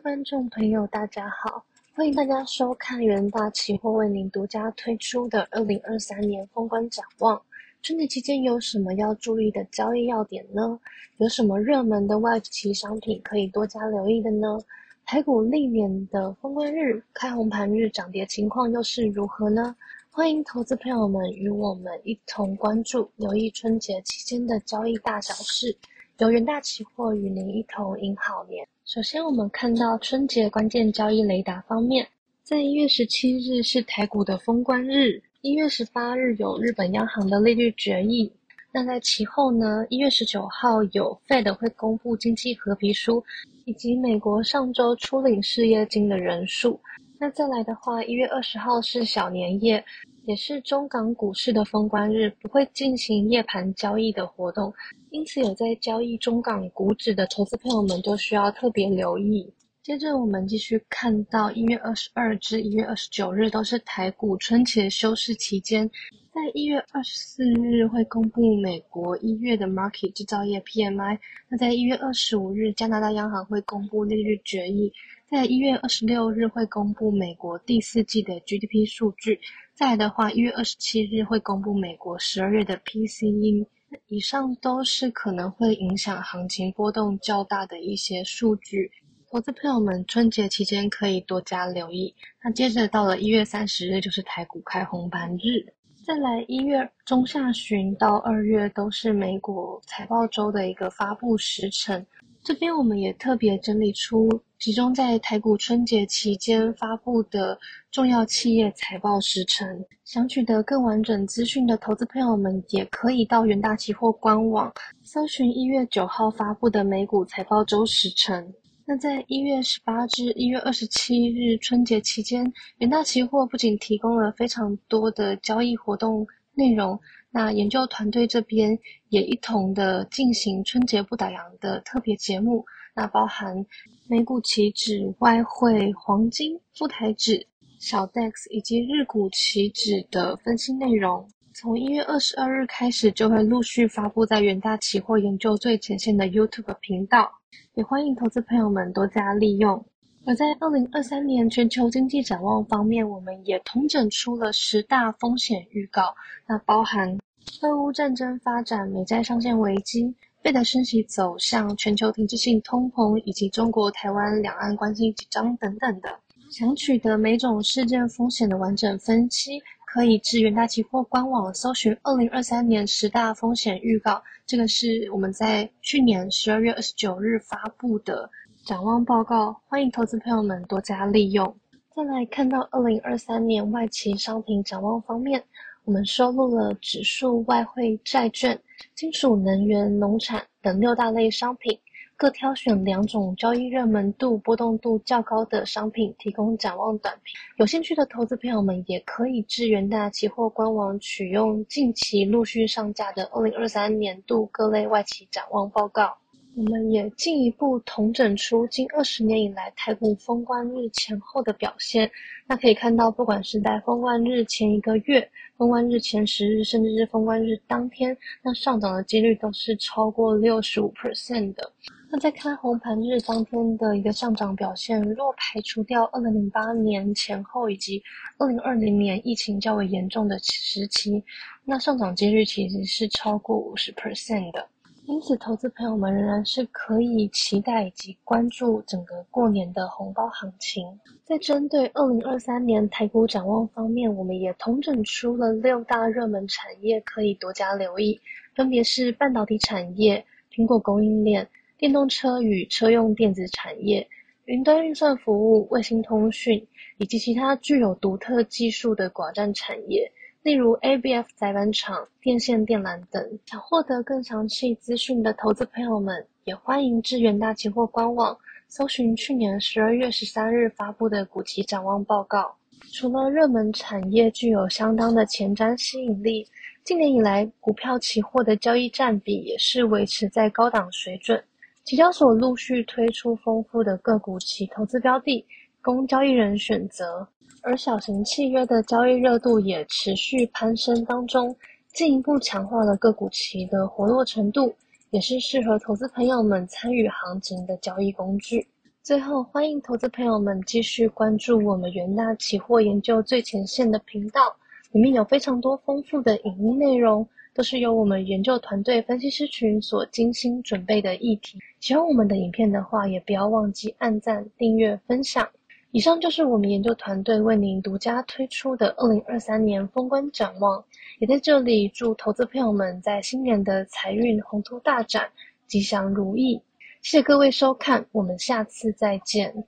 观众朋友，大家好，欢迎大家收看元大期货为您独家推出的二零二三年封关展望。春节期间有什么要注意的交易要点呢？有什么热门的外企商品可以多加留意的呢？台股历年的封关日、开红盘日涨跌情况又是如何呢？欢迎投资朋友们与我们一同关注、留意春节期间的交易大小事，由元大期货与您一同迎好年。首先，我们看到春节关键交易雷达方面，在一月十七日是台股的封关日，一月十八日有日本央行的利率决议。那在其后呢，一月十九号有 Fed 会公布经济合皮书，以及美国上周初领失业金的人数。那再来的话，一月二十号是小年夜。也是中港股市的封关日，不会进行夜盘交易的活动，因此有在交易中港股指的投资朋友们都需要特别留意。接着我们继续看到一月二十二至一月二十九日都是台股春节休市期间，在一月二十四日会公布美国一月的 Market 制造业 PMI，那在一月二十五日加拿大央行会公布利率决议，在一月二十六日会公布美国第四季的 GDP 数据。再来的话，一月二十七日会公布美国十二月的 PCE，以上都是可能会影响行情波动较大的一些数据，投资朋友们春节期间可以多加留意。那接着到了一月三十日就是台股开红盘日，再来一月中下旬到二月都是美股财报周的一个发布时程。这边我们也特别整理出集中在台股春节期间发布的重要企业财报时程。想取得更完整资讯的投资朋友们，也可以到元大期货官网搜寻一月九号发布的美股财报周时程。那在一月十八至一月二十七日春节期间，元大期货不仅提供了非常多的交易活动内容。那研究团队这边也一同的进行春节不打烊的特别节目，那包含美股期指、外汇、黄金、富台指、小 DEX 以及日股期指的分析内容。从一月二十二日开始，就会陆续发布在远大期货研究最前线的 YouTube 频道，也欢迎投资朋友们多加利用。而在二零二三年全球经济展望方面，我们也统整出了十大风险预告，那包含俄乌战争发展、美债上限危机、费的升息走向、全球停滞性通膨以及中国台湾两岸关系紧张等等的。想取得每种事件风险的完整分析，可以至元大期货官网搜寻二零二三年十大风险预告，这个是我们在去年十二月二十九日发布的。展望报告，欢迎投资朋友们多加利用。再来看到二零二三年外企商品展望方面，我们收录了指数、外汇、债券、金属、能源、农产等六大类商品，各挑选两种交易热门度、波动度较高的商品，提供展望短评。有兴趣的投资朋友们也可以至元大期货官网取用近期陆续上架的二零二三年度各类外企展望报告。我们也进一步统整出近二十年以来台股封关日前后的表现。那可以看到，不管是在封关日前一个月、封关日前十日，甚至是封关日当天，那上涨的几率都是超过六十五 percent 的。那在开红盘日当天的一个上涨表现，若排除掉二零零八年前后以及二零二零年疫情较为严重的时期，那上涨几率其实是超过五十 percent 的。因此，投资朋友们仍然是可以期待以及关注整个过年的红包行情。在针对二零二三年台股展望方面，我们也统整出了六大热门产业可以多加留意，分别是半导体产业、苹果供应链、电动车与车用电子产业、云端运算服务、卫星通讯以及其他具有独特技术的寡占产业。例如 ABF 载板厂、电线电缆等。想获得更详细资讯的投资朋友们，也欢迎至远大期货官网搜寻去年十二月十三日发布的股期展望报告。除了热门产业具有相当的前瞻吸引力，近年以来股票期货的交易占比也是维持在高档水准。期交所陆续推出丰富的个股期投资标的，供交易人选择。而小型契约的交易热度也持续攀升当中，进一步强化了个股期的活络程度，也是适合投资朋友们参与行情的交易工具。最后，欢迎投资朋友们继续关注我们元大期货研究最前线的频道，里面有非常多丰富的影音内容，都是由我们研究团队分析师群所精心准备的议题。喜欢我们的影片的话，也不要忘记按赞、订阅、分享。以上就是我们研究团队为您独家推出的二零二三年封关展望，也在这里祝投资朋友们在新年的财运宏图大展，吉祥如意。谢谢各位收看，我们下次再见。